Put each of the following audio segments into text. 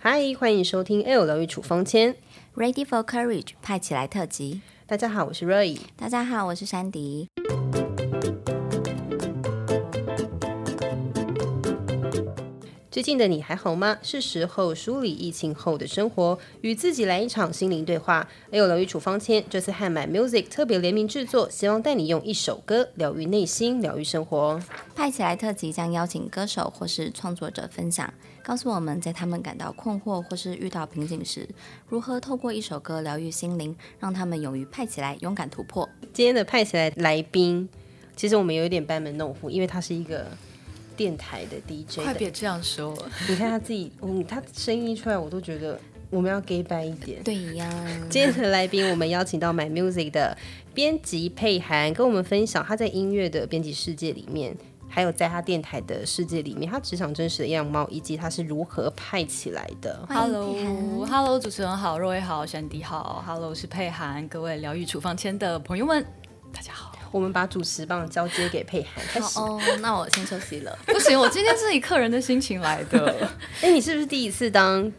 嗨，欢迎收听 L 疗愈处方签，Ready for Courage 派起来特辑。大家好，我是 Roy。大家好，我是珊迪。最近的你还好吗？是时候梳理疫情后的生活，与自己来一场心灵对话。还有疗愈处方签这次和 My Music 特别联名制作，希望带你用一首歌疗愈内心，疗愈生活。派起来特辑将邀请歌手或是创作者分享，告诉我们在他们感到困惑或是遇到瓶颈时，如何透过一首歌疗愈心灵，让他们勇于派起来，勇敢突破。今天的派起来来宾，其实我们有一点班门弄斧，因为他是一个。电台的 DJ，快别这样说！你看他自己，嗯，他声音一出来，我都觉得我们要 gay 掰一点。对呀，今天的来宾，我们邀请到 My Music 的编辑佩涵，跟我们分享他在音乐的编辑世界里面，还有在他电台的世界里面，他职场真实的样貌，以及他是如何派起来的。Hello，Hello，主持人好，若薇好，珊迪好，Hello，是佩涵，各位疗愈处方签的朋友们，大家好。我们把主持棒交接给佩涵，开始。哦，那我先休息了。不行，我今天是以客人的心情来的。哎，你是不是第一次当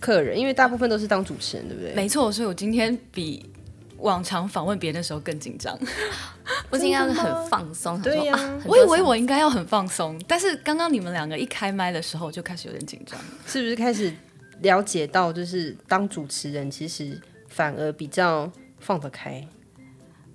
客人？因为大部分都是当主持人，对不对？没错，所以我今天比往常访问别人的时候更紧张。我今天要很放松。对呀、啊，我以为我应该要很放松，但是刚刚你们两个一开麦的时候，就开始有点紧张。是不是开始了解到，就是当主持人其实反而比较放得开？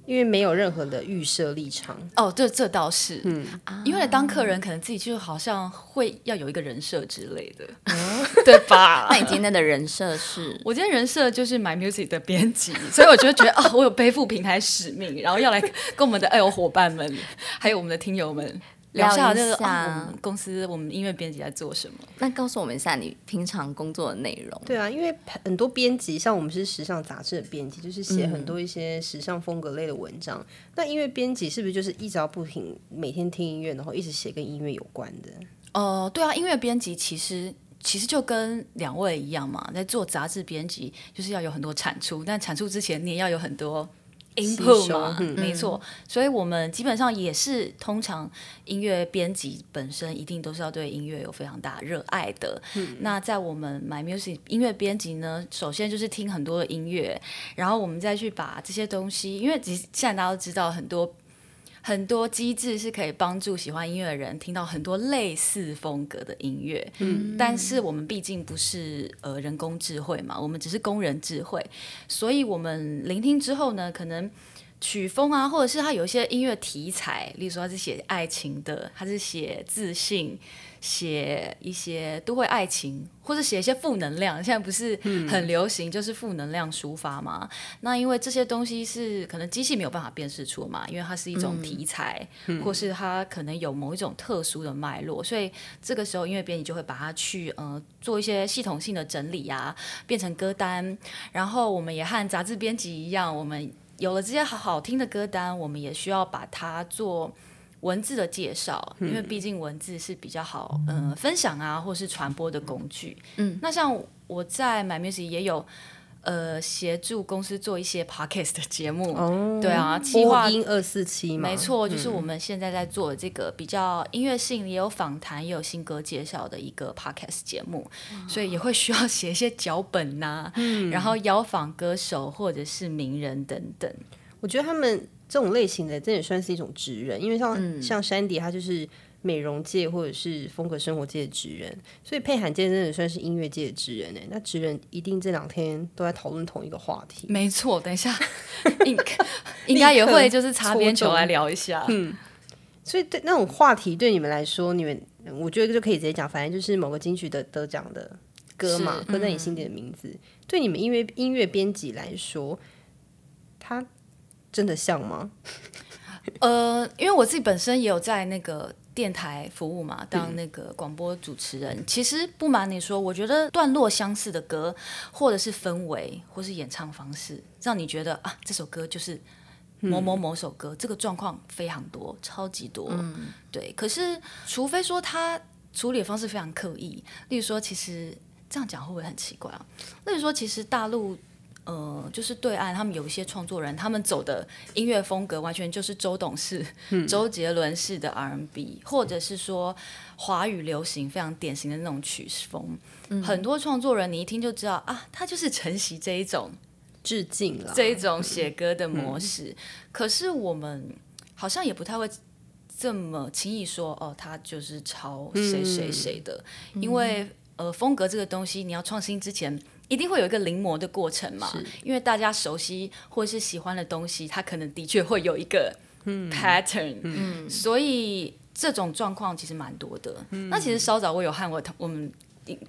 因为没有任何的预设立场哦，这，这倒是，嗯，因为当客人可能自己就好像会要有一个人设之类的，嗯、对吧？那你今天的人设是？我今天人设就是 My Music 的编辑，所以我就觉得哦，我有背负平台使命，然后要来跟我们的爱友伙伴们，还有我们的听友们。聊一下，就是、哦、我们公司我们音乐编辑在做什么？那告诉我们一下你平常工作的内容。对啊，因为很多编辑，像我们是时尚杂志的编辑，就是写很多一些时尚风格类的文章。嗯、那音乐编辑是不是就是一直要不停每天听音乐，然后一直写跟音乐有关的？哦、呃，对啊，音乐编辑其实其实就跟两位一样嘛，在做杂志编辑就是要有很多产出，但产出之前你也要有很多。Input 嘛，嗯、没错，所以我们基本上也是通常音乐编辑本身一定都是要对音乐有非常大热爱的。嗯、那在我们 My Music 音乐编辑呢，首先就是听很多的音乐，然后我们再去把这些东西，因为其实现在大家都知道很多。很多机制是可以帮助喜欢音乐的人听到很多类似风格的音乐，嗯，但是我们毕竟不是呃人工智慧嘛，我们只是工人智慧，所以我们聆听之后呢，可能曲风啊，或者是他有一些音乐题材，例如说他是写爱情的，他是写自信。写一些都会爱情，或者写一些负能量，现在不是很流行，就是负能量抒发嘛。嗯、那因为这些东西是可能机器没有办法辨识出嘛，因为它是一种题材，嗯、或是它可能有某一种特殊的脉络，所以这个时候音乐编辑就会把它去呃做一些系统性的整理啊，变成歌单。然后我们也和杂志编辑一样，我们有了这些好好听的歌单，我们也需要把它做。文字的介绍，因为毕竟文字是比较好，嗯、呃，分享啊，或是传播的工具。嗯，那像我在 My Music 也有，呃，协助公司做一些 Podcast 的节目。哦，对啊，播音二四七嘛，没错，就是我们现在在做这个比较音乐性，也有访谈，也有新歌介绍的一个 Podcast 节目，嗯、所以也会需要写一些脚本呐、啊，嗯，然后邀访歌手或者是名人等等。我觉得他们。这种类型的，这也算是一种职人，因为像、嗯、像珊迪，他就是美容界或者是风格生活界的职人，所以佩涵今天真的算是音乐界的职人呢。那职人一定这两天都在讨论同一个话题。没错，等一下 应应该也会就是擦边球来聊一下。嗯，所以对那种话题对你们来说，你们我觉得就可以直接讲，反正就是某个金曲的得奖的歌嘛，刻在你心底的名字。嗯、对你们音乐音乐编辑来说，他。真的像吗？呃，因为我自己本身也有在那个电台服务嘛，当那个广播主持人。嗯、其实不瞒你说，我觉得段落相似的歌，或者是氛围，或是演唱方式，让你觉得啊，这首歌就是某某某首歌，嗯、这个状况非常多，超级多。嗯、对。可是，除非说他处理的方式非常刻意，例如说，其实这样讲会不会很奇怪啊？例如说，其实大陆。呃，就是对岸他们有一些创作人，他们走的音乐风格完全就是周董式、嗯、周杰伦式的 R&B，或者是说华语流行非常典型的那种曲风。嗯、很多创作人你一听就知道啊，他就是承袭这一种致敬了这一种写歌的模式。嗯、可是我们好像也不太会这么轻易说哦，他就是抄谁谁谁的，嗯、因为呃，风格这个东西你要创新之前。一定会有一个临摹的过程嘛？因为大家熟悉或是喜欢的东西，它可能的确会有一个 pattern，嗯，所以这种状况其实蛮多的。嗯、那其实稍早我有和我同我们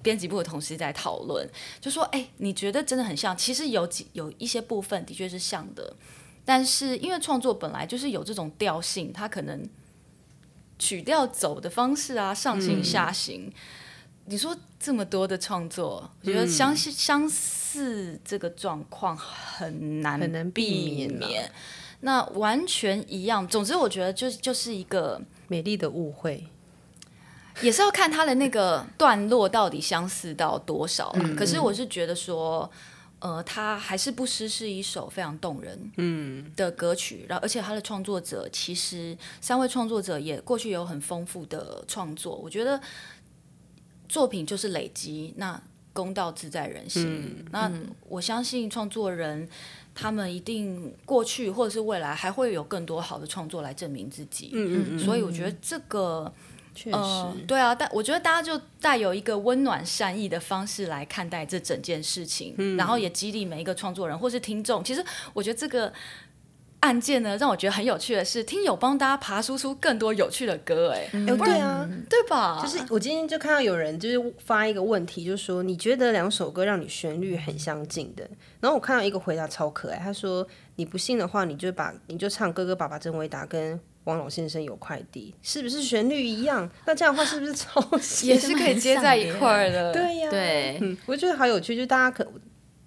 编辑部的同事在讨论，就说：“哎，你觉得真的很像？其实有几有一些部分的确是像的，但是因为创作本来就是有这种调性，它可能曲调走的方式啊，上行下行。嗯”你说这么多的创作，我觉得相似相似这个状况很难很难避免。那完全一样，总之我觉得就就是一个美丽的误会，也是要看他的那个段落到底相似到多少。嗯、可是我是觉得说，呃，他还是不失是一首非常动人嗯的歌曲。然后，而且他的创作者其实三位创作者也过去有很丰富的创作，我觉得。作品就是累积，那公道自在人心。嗯、那我相信创作人他们一定过去或者是未来还会有更多好的创作来证明自己。嗯嗯，所以我觉得这个确实、呃、对啊，但我觉得大家就带有一个温暖善意的方式来看待这整件事情，嗯、然后也激励每一个创作人或是听众。其实我觉得这个。案件呢，让我觉得很有趣的是，听友帮大家爬输出更多有趣的歌，哎、嗯，欸、对啊，对吧？就是我今天就看到有人就是发一个问题，就是说你觉得两首歌让你旋律很相近的，然后我看到一个回答超可爱，他说你不信的话，你就把你就唱《哥哥爸爸真伟大》跟王老先生有快递，是不是旋律一样？那这样的话是不是超？也是可以接在一块儿的，对呀、啊，对、嗯，我觉得好有趣，就大家可。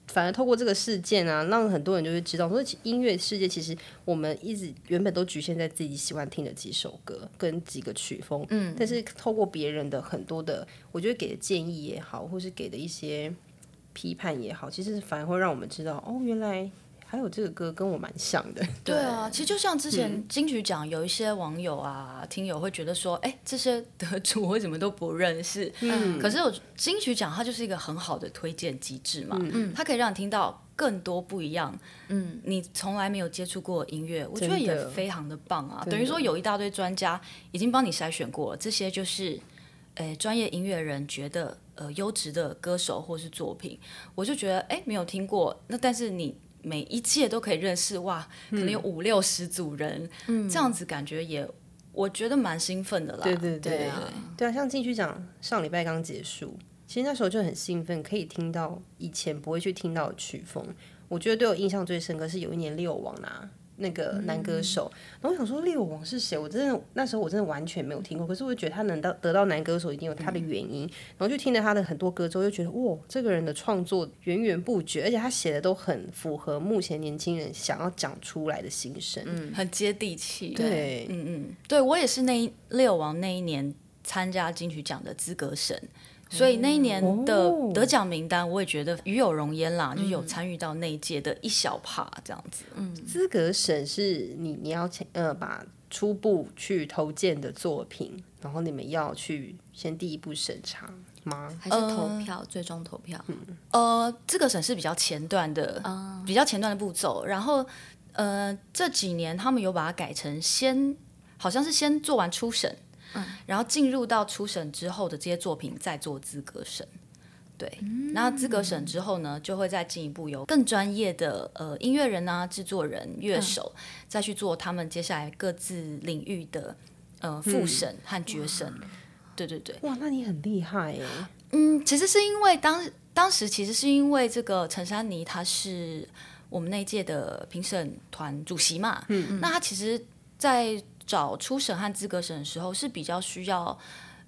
反而透过这个事件啊，让很多人就会知道，说音乐世界其实我们一直原本都局限在自己喜欢听的几首歌跟几个曲风，嗯，但是透过别人的很多的，我觉得给的建议也好，或是给的一些批判也好，其实反而会让我们知道，哦，原来。还有这个歌跟我蛮像的，对啊，其实就像之前金曲奖有一些网友啊、嗯、听友会觉得说，哎，这些得主我怎么都不认识？嗯，可是我金曲奖它就是一个很好的推荐机制嘛，嗯，它可以让你听到更多不一样，嗯，你从来没有接触过音乐，我觉得也非常的棒啊。等于说有一大堆专家已经帮你筛选过了，这些就是，诶，专业音乐人觉得呃优质的歌手或是作品，我就觉得哎没有听过，那但是你。每一届都可以认识哇，可能有五六十组人，嗯、这样子感觉也我觉得蛮兴奋的啦。对对对对啊，对啊，像进去讲上礼拜刚结束，其实那时候就很兴奋，可以听到以前不会去听到的曲风。我觉得对我印象最深刻是有一年六王拿。那个男歌手，嗯、然后我想说六王是谁？我真的那时候我真的完全没有听过，可是我觉得他能到得到男歌手一定有他的原因。嗯、然后就听了他的很多歌之后，就觉得哇，这个人的创作源源不绝，而且他写的都很符合目前年轻人想要讲出来的心声，嗯，很接地气。对，嗯嗯，对我也是那一六王那一年参加金曲奖的资格审。所以那一年的得奖名单，我也觉得与有荣焉啦，嗯、就有参与到那一届的一小趴这样子。嗯，资格审是你你要呃把初步去投件的作品，然后你们要去先第一步审查吗？还是投票？呃、最终投票？嗯、呃，资格审是比较前段的，嗯、比较前段的步骤。然后呃这几年他们有把它改成先，好像是先做完初审。嗯、然后进入到初审之后的这些作品再做资格审，对，那、嗯、资格审之后呢，就会再进一步由更专业的呃音乐人啊、制作人、乐手、嗯、再去做他们接下来各自领域的呃复审和决审。嗯、对对对，哇，那你很厉害耶。嗯，其实是因为当当时其实是因为这个陈珊妮她是我们那一届的评审团主席嘛，嗯嗯，那她其实，在找初审和资格审的时候是比较需要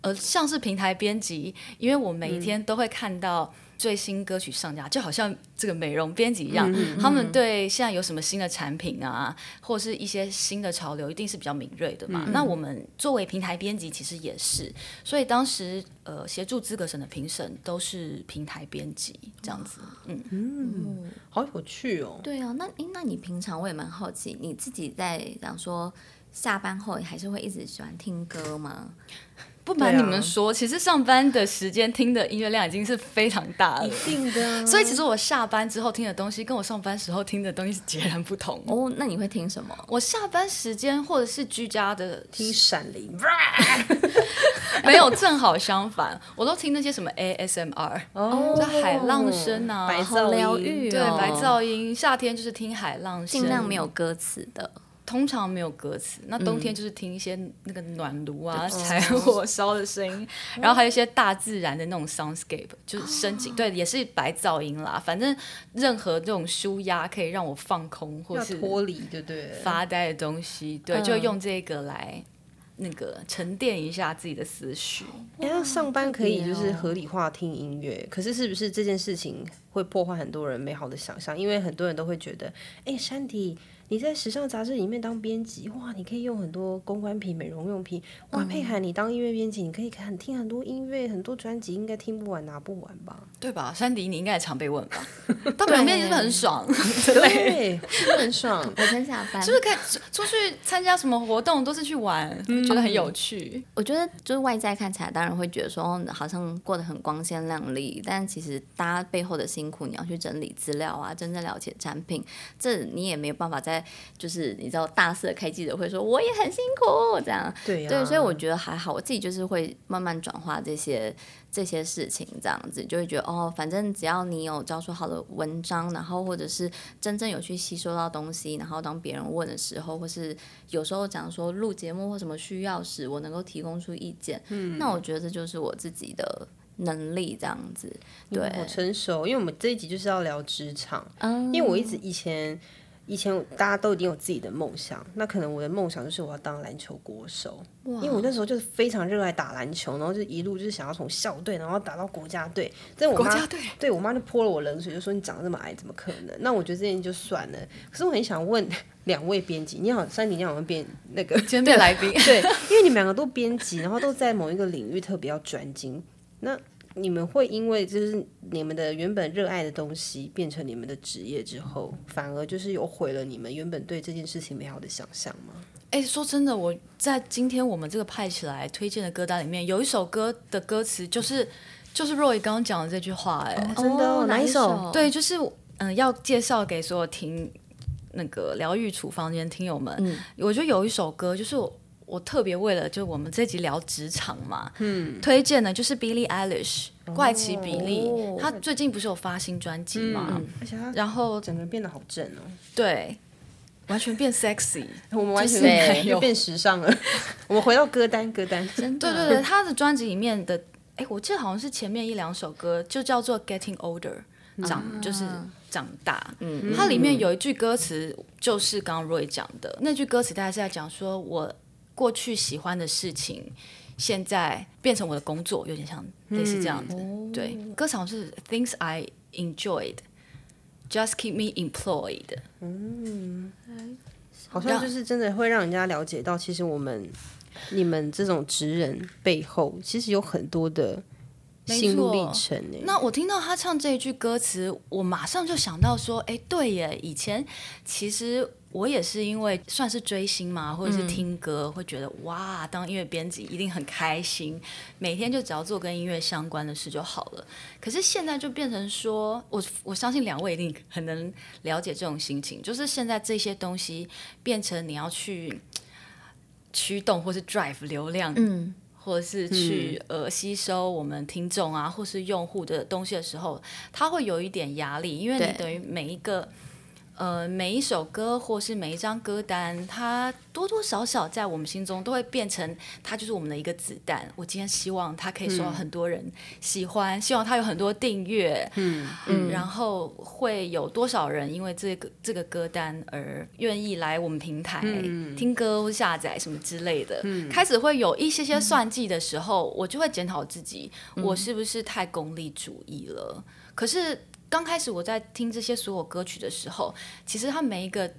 呃，像是平台编辑，因为我每一天都会看到最新歌曲上架，嗯、就好像这个美容编辑一样，嗯、他们对现在有什么新的产品啊，或者是一些新的潮流，一定是比较敏锐的嘛。嗯、那我们作为平台编辑，其实也是，所以当时呃协助资格审的评审都是平台编辑这样子。嗯嗯，好有趣哦。对啊，那那你平常我也蛮好奇，你自己在讲说下班后，你还是会一直喜欢听歌吗？不瞒你们说，啊、其实上班的时间听的音乐量已经是非常大了，一定的、啊。所以其实我下班之后听的东西，跟我上班时候听的东西是截然不同。哦，那你会听什么？我下班时间或者是居家的听闪灵，没有，正好相反，我都听那些什么 ASMR，哦，就海浪声啊，白噪音，对，白噪音。夏天就是听海浪声，尽量没有歌词的。通常没有歌词，那冬天就是听一些那个暖炉啊、柴火烧的声音，然后还有一些大自然的那种 soundscape，就是声景，对，也是白噪音啦。反正任何这种舒压可以让我放空或是脱离，对对，发呆的东西，对，就用这个来那个沉淀一下自己的思绪。哎，那上班可以就是合理化听音乐，可是是不是这件事情会破坏很多人美好的想象？因为很多人都会觉得，哎，珊迪。你在时尚杂志里面当编辑，哇，你可以用很多公关品、美容用品。哇，嗯、佩涵，你当音乐编辑，你可以看听很多音乐，很多专辑，应该听不完、拿不完吧？对吧？珊迪，你应该也常被问吧？当美容编辑是不是很爽？对，很爽？每天下班是不是可以出去参加什么活动，都是去玩，嗯、觉得很有趣？我觉得就是外在看起来，当然会觉得说好像过得很光鲜亮丽，但其实大家背后的辛苦，你要去整理资料啊，真正了解产品，这你也没有办法在。就是你知道，大肆开记者会说我也很辛苦，这样。对、啊、对，所以我觉得还好，我自己就是会慢慢转化这些这些事情，这样子就会觉得哦，反正只要你有交出好的文章，然后或者是真正有去吸收到东西，然后当别人问的时候，或是有时候讲说录节目或什么需要时，我能够提供出意见，嗯，那我觉得这就是我自己的能力，这样子。对，好成熟，因为我们这一集就是要聊职场，嗯，因为我一直以前。以前大家都已经有自己的梦想，那可能我的梦想就是我要当篮球国手，因为我那时候就是非常热爱打篮球，然后就一路就是想要从校队，然后打到国家队。但我妈对我妈就泼了我冷水，就说你长得这么矮，怎么可能？那我觉得这件就算了。可是我很想问 两位编辑，你好，珊迪，你好，我们编那个今天变来宾，对，因为你们两个都编辑，然后都在某一个领域特别要专精，那。你们会因为就是你们的原本热爱的东西变成你们的职业之后，反而就是有毁了你们原本对这件事情美好的想象吗？哎，说真的，我在今天我们这个派起来推荐的歌单里面，有一首歌的歌词就是就是 Roy 刚刚讲的这句话，哎、哦，真的、哦、哪一首？对，就是嗯，要介绍给所有听那个疗愈处方间听友们，嗯、我觉得有一首歌就是我。我特别为了就我们这集聊职场嘛，嗯，推荐的就是 Billie Eilish 怪奇比利，他最近不是有发新专辑嘛，然后整个人变得好正哦，对，完全变 sexy，我们完全没有。变时尚了。我们回到歌单，歌单，真的，对对对，他的专辑里面的，哎，我记得好像是前面一两首歌就叫做 Getting Older，长就是长大，嗯，它里面有一句歌词就是刚刚 Roy 讲的。那句歌词，大概是在讲说我。过去喜欢的事情，现在变成我的工作，有点像类似这样子。嗯、对，歌词是 Things I enjoyed, just keep me employed。嗯，好像就是真的会让人家了解到，其实我们你们这种职人背后，其实有很多的心路历程。那我听到他唱这一句歌词，我马上就想到说，哎，对耶，以前其实。我也是因为算是追星嘛，或者是听歌，嗯、会觉得哇，当音乐编辑一定很开心，每天就只要做跟音乐相关的事就好了。可是现在就变成说，我我相信两位一定很能了解这种心情，就是现在这些东西变成你要去驱动或是 drive 流量，嗯，或者是去呃吸收我们听众啊，或是用户的东西的时候，它会有一点压力，因为你等于每一个。呃，每一首歌或是每一张歌单，它多多少少在我们心中都会变成，它就是我们的一个子弹。我今天希望它可以受到很多人喜欢，嗯、希望它有很多订阅，嗯嗯，然后会有多少人因为这个这个歌单而愿意来我们平台、嗯、听歌或下载什么之类的。嗯、开始会有一些些算计的时候，嗯、我就会检讨自己，我是不是太功利主义了？可是。刚开始我在听这些所有歌曲的时候，其实他每一个。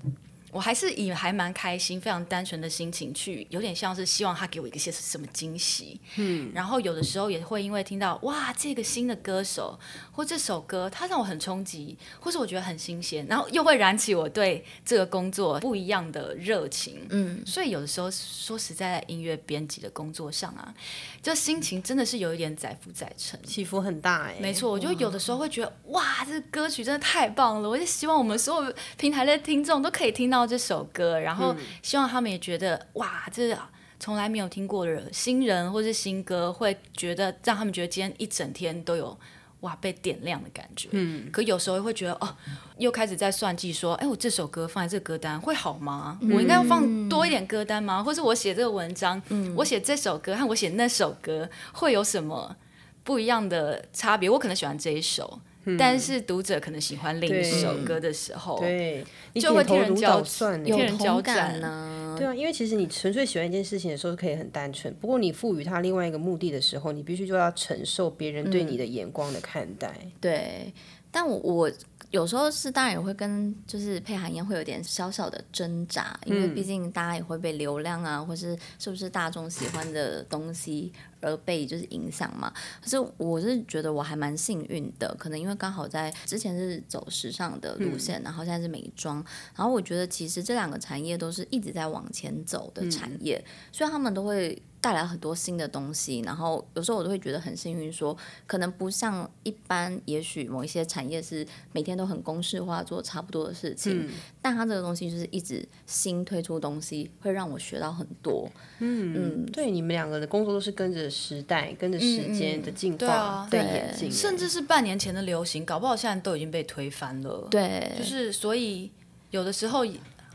我还是以还蛮开心、非常单纯的心情去，有点像是希望他给我一个些什么惊喜。嗯，然后有的时候也会因为听到哇，这个新的歌手或这首歌，它让我很冲击，或是我觉得很新鲜，然后又会燃起我对这个工作不一样的热情。嗯，所以有的时候说实在，在音乐编辑的工作上啊，就心情真的是有一点载浮载沉，起伏很大哎、欸。没错，我就有的时候会觉得哇，这个歌曲真的太棒了，我就希望我们所有平台的听众都可以听到。这首歌，然后希望他们也觉得、嗯、哇，这从来没有听过的新人或是新歌，会觉得让他们觉得今天一整天都有哇被点亮的感觉。嗯，可有时候会觉得哦，又开始在算计说，哎，我这首歌放在这个歌单会好吗？嗯、我应该要放多一点歌单吗？或是我写这个文章，嗯、我写这首歌和我写那首歌会有什么不一样的差别？我可能喜欢这一首。但是读者可能喜欢另一首歌的时候，对，就会听人交算，替人交战呢。对啊，因为其实你纯粹喜欢一件事情的时候可以很单纯，不过你赋予它另外一个目的的时候，你必须就要承受别人对你的眼光的看待。嗯、对，但我我。有时候是当然也会跟就是配韩一样，会有点小小的挣扎，因为毕竟大家也会被流量啊，或是是不是大众喜欢的东西而被就是影响嘛。可是我是觉得我还蛮幸运的，可能因为刚好在之前是走时尚的路线，然后现在是美妆，然后我觉得其实这两个产业都是一直在往前走的产业，所以他们都会。带来很多新的东西，然后有时候我都会觉得很幸运，说可能不像一般，也许某一些产业是每天都很公式化做差不多的事情，嗯、但它这个东西就是一直新推出东西，会让我学到很多。嗯嗯，对，你们两个的工作都是跟着时代、跟着时间的进化在演进，甚至是半年前的流行，搞不好现在都已经被推翻了。对，就是所以有的时候。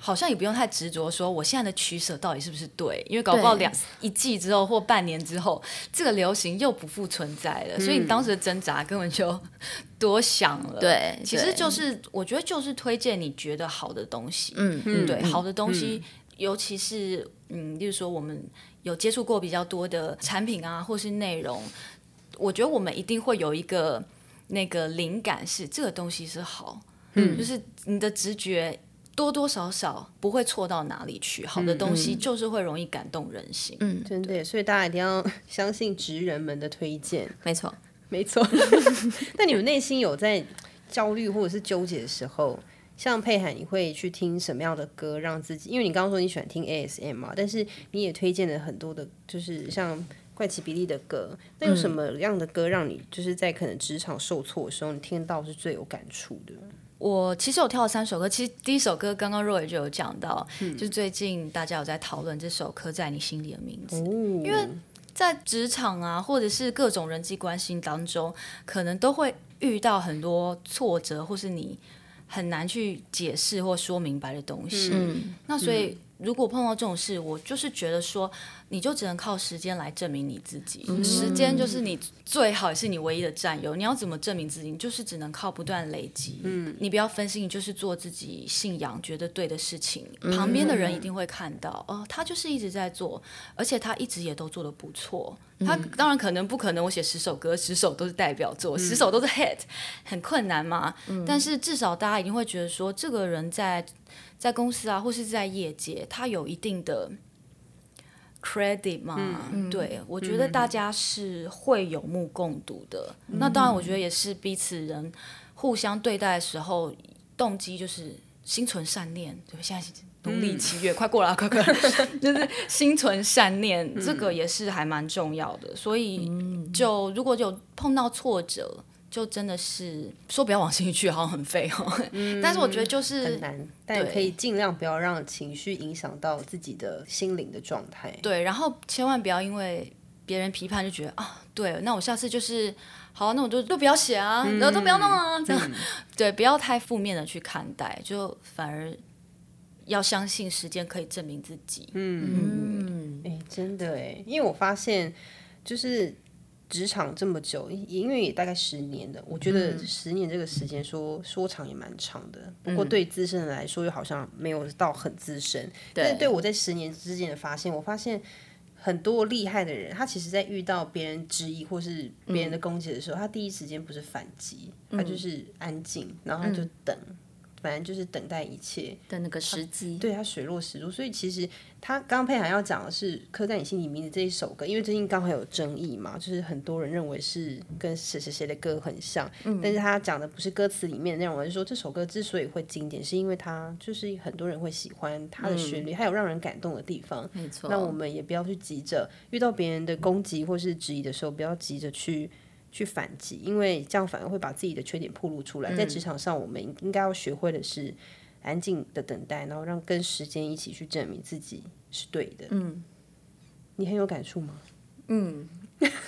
好像也不用太执着说我现在的取舍到底是不是对，因为搞不好两一季之后或半年之后，这个流行又不复存在了，嗯、所以你当时的挣扎根本就 多想了。对，其实就是我觉得就是推荐你觉得好的东西。嗯嗯，对，好的东西，嗯、尤其是嗯，例如说我们有接触过比较多的产品啊，或是内容，我觉得我们一定会有一个那个灵感，是这个东西是好，嗯，就是你的直觉。多多少少不会错到哪里去，好的东西就是会容易感动人心。嗯，嗯真的，所以大家一定要相信职人们的推荐。没错，没错。那你们内心有在焦虑或者是纠结的时候，像佩海，你会去听什么样的歌让自己？因为你刚刚说你喜欢听 ASM 嘛，但是你也推荐了很多的，就是像怪奇比利的歌。那有什么样的歌让你就是在可能职场受挫的时候，你听到是最有感触的？我其实有挑了三首歌，其实第一首歌刚刚若也就有讲到，嗯、就是最近大家有在讨论这首《刻在你心里的名字》，哦、因为在职场啊，或者是各种人际关系当中，可能都会遇到很多挫折，或是你很难去解释或说明白的东西。嗯、那所以。嗯如果碰到这种事，我就是觉得说，你就只能靠时间来证明你自己。嗯、时间就是你最好也是你唯一的战友。你要怎么证明自己？你就是只能靠不断累积。嗯，你不要分心，你就是做自己信仰觉得对的事情。嗯、旁边的人一定会看到，哦，他就是一直在做，而且他一直也都做得不错。嗯、他当然可能不可能，我写十首歌，十首都是代表作，嗯、十首都是 hit，很困难嘛。嗯、但是至少大家一定会觉得说，这个人在。在公司啊，或是在业界，他有一定的 credit 嘛？嗯、对，我觉得大家是会有目共睹的。嗯、那当然，我觉得也是彼此人互相对待的时候，动机就是心存善念。对，现在是农历七月，嗯、快过了，快快，就是心存善念，嗯、这个也是还蛮重要的。所以，就如果有碰到挫折。就真的是说不要往心里去，好像很废哦。嗯、但是我觉得就是很难，但可以尽量不要让情绪影响到自己的心灵的状态。对，然后千万不要因为别人批判就觉得啊，对，那我下次就是好，那我就都不要写啊，然后都不要弄啊，这样对，不要太负面的去看待，就反而要相信时间可以证明自己。嗯嗯，哎，真的哎，因为我发现就是。职场这么久，因为也大概十年了，我觉得十年这个时间说说长也蛮长的。不过对资深的来说，又好像没有到很资深。但是对我在十年之间的发现，我发现很多厉害的人，他其实在遇到别人质疑或是别人的攻击的时候，他第一时间不是反击，他就是安静，然后他就等。反正就是等待一切的那个时机，对，它水落石出。所以其实他刚刚佩涵要讲的是《刻在你心里名字》这一首歌，因为最近刚好有争议嘛，就是很多人认为是跟谁谁谁的歌很像，嗯、但是他讲的不是歌词里面的内容，而是说这首歌之所以会经典，是因为它就是很多人会喜欢它的旋律，还、嗯、有让人感动的地方。没错，那我们也不要去急着遇到别人的攻击或是质疑的时候，不要急着去。去反击，因为这样反而会把自己的缺点暴露出来。嗯、在职场上，我们应该要学会的是安静的等待，然后让跟时间一起去证明自己是对的。嗯，你很有感触吗？嗯，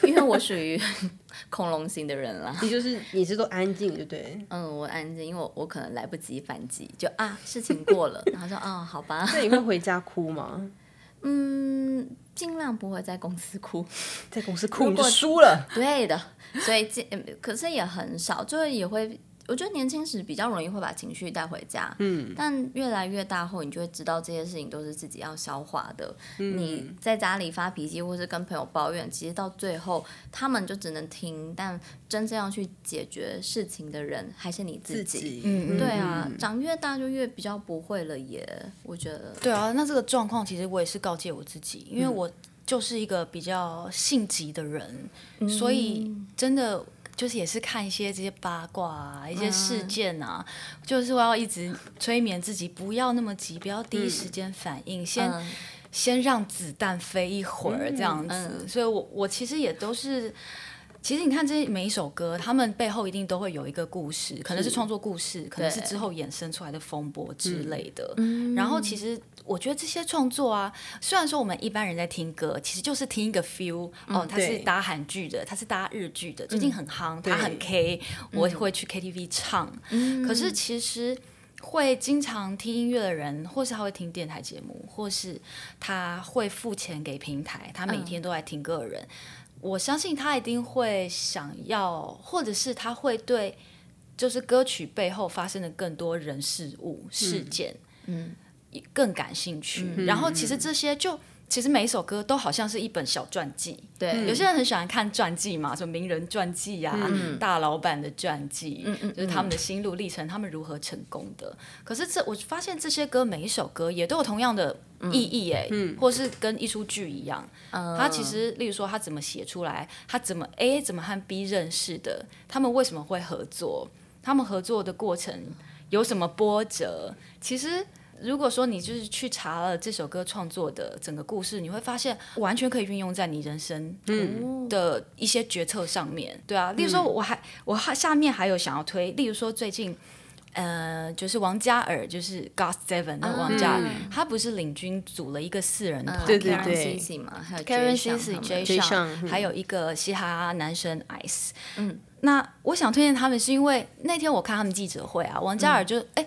因为我属于 恐龙型的人啦。你就是你是都安静，对不对？嗯，我安静，因为我我可能来不及反击，就啊，事情过了，然后说啊，好吧。那你会回家哭吗？嗯，尽量不会在公司哭，在公司哭你就输了。对的。所以这，可是也很少，就是也会，我觉得年轻时比较容易会把情绪带回家，嗯，但越来越大后，你就会知道这些事情都是自己要消化的。嗯、你在家里发脾气，或是跟朋友抱怨，其实到最后他们就只能听，但真正要去解决事情的人还是你自己。自己嗯，对啊，嗯、长越大就越比较不会了耶，我觉得。对啊，那这个状况其实我也是告诫我自己，因为我。就是一个比较性急的人，嗯、所以真的就是也是看一些这些八卦啊，一些事件啊，嗯、就是我要一直催眠自己，不要那么急，不要第一时间反应，嗯、先、嗯、先让子弹飞一会儿这样子。所以我我其实也都是。其实你看，这每一首歌，他们背后一定都会有一个故事，可能是创作故事，可能是之后衍生出来的风波之类的。嗯、然后，其实我觉得这些创作啊，虽然说我们一般人在听歌，其实就是听一个 feel、嗯、哦，它是搭韩剧的，它是搭日剧的，最近很夯，它很 K，我会去 KTV 唱。嗯、可是其实会经常听音乐的人，或是他会听电台节目，或是他会付钱给平台，他每天都在听歌的人。嗯我相信他一定会想要，或者是他会对，就是歌曲背后发生的更多人事物事件，嗯，更感兴趣。嗯、然后其实这些就，其实每一首歌都好像是一本小传记。对，嗯、有些人很喜欢看传记嘛，什么名人传记啊，嗯、大老板的传记，嗯、就是他们的心路历程，他们如何成功的。可是这我发现这些歌每一首歌也都有同样的。意义哎，嗯、或是跟一出剧一样，嗯、他其实，例如说他怎么写出来，他怎么 A 怎么和 B 认识的，他们为什么会合作，他们合作的过程有什么波折？其实，如果说你就是去查了这首歌创作的整个故事，你会发现完全可以运用在你人生的一些决策上面。对啊，例如说我还我还下面还有想要推，例如说最近。呃，就是王嘉尔，就是 GOT7 的王嘉尔，嗯、他不是领军组了一个四人团，对对对，Karen CC、Jay Sean，还有一个嘻哈男生 Ice。嗯，那我想推荐他们，是因为那天我看他们记者会啊，王嘉尔就哎、嗯，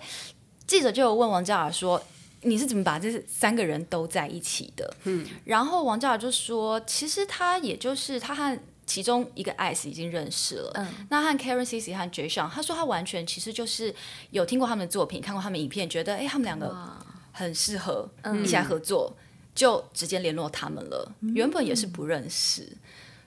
记者就有问王嘉尔说，你是怎么把这三个人都在一起的？嗯，然后王嘉尔就说，其实他也就是他和。其中一个 Ice 已经认识了，嗯、那和 Karen CC 和 Jay Sean，他说他完全其实就是有听过他们的作品，看过他们影片，觉得哎，他们两个很适合一起来合作，嗯、就直接联络他们了。嗯、原本也是不认识，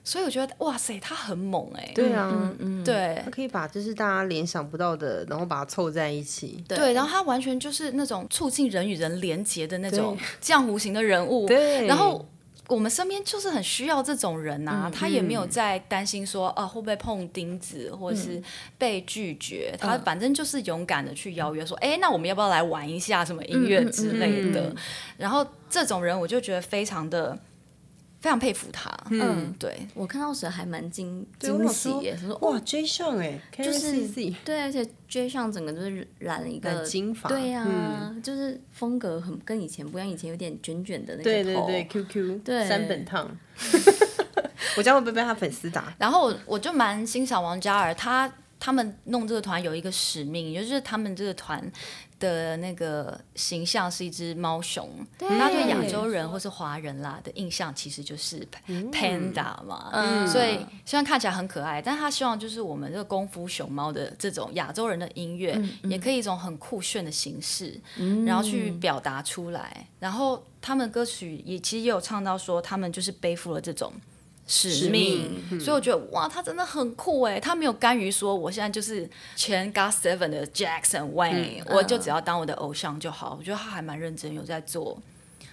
所以我觉得哇塞，他很猛哎！对啊，嗯嗯、对，他可以把就是大家联想不到的，然后把它凑在一起。对，对，然后他完全就是那种促进人与人连结的那种浆糊型的人物。对，然后。我们身边就是很需要这种人啊，嗯、他也没有在担心说，啊会不会碰钉子，或者是被拒绝，嗯、他反正就是勇敢的去邀约说，哎、嗯，那我们要不要来玩一下什么音乐之类的？然后这种人，我就觉得非常的。非常佩服他，嗯，对，我看到时还蛮惊惊喜耶，他说哇追上哎，就是对，而且 Jay Sean 整个就是染了一个金发，对呀，就是风格很跟以前不一样，以前有点卷卷的那个头，对对对，QQ，对，三本烫，我 将会不会被他粉丝打。然后我我就蛮欣赏王嘉尔，他他们弄这个团有一个使命，也就是他们这个团。的那个形象是一只猫熊，对，大家对亚洲人或是华人啦的印象其实就是 panda 嘛，嗯，所以虽然看起来很可爱，但他希望就是我们这个功夫熊猫的这种亚洲人的音乐，嗯、也可以一种很酷炫的形式，嗯、然后去表达出来。然后他们歌曲也其实也有唱到说，他们就是背负了这种。使命，嗯、所以我觉得哇，他真的很酷哎！他没有甘于说我现在就是前 GOT7 的 Jackson 嗯、我就只要当我的偶像就好。我觉得他还蛮认真，有在做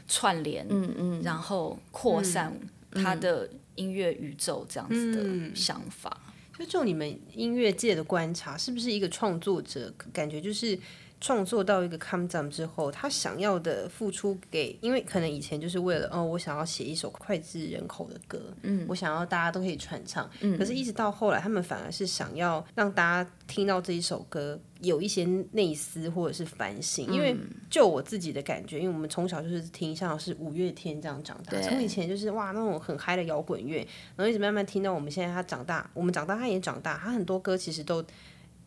串联，嗯嗯，然后扩散他的音乐宇宙这样子的想法。就就你们音乐界的观察，是不是一个创作者感觉就是？创作到一个 come down 之后，他想要的付出给，因为可能以前就是为了，哦，我想要写一首脍炙人口的歌，嗯，我想要大家都可以传唱，嗯，可是一直到后来，他们反而是想要让大家听到这一首歌有一些内思或者是反省，嗯，因为就我自己的感觉，因为我们从小就是听像是五月天这样长大，从以前就是哇那种很嗨的摇滚乐，然后一直慢慢听到我们现在他长大，我们长大他也长大，他很多歌其实都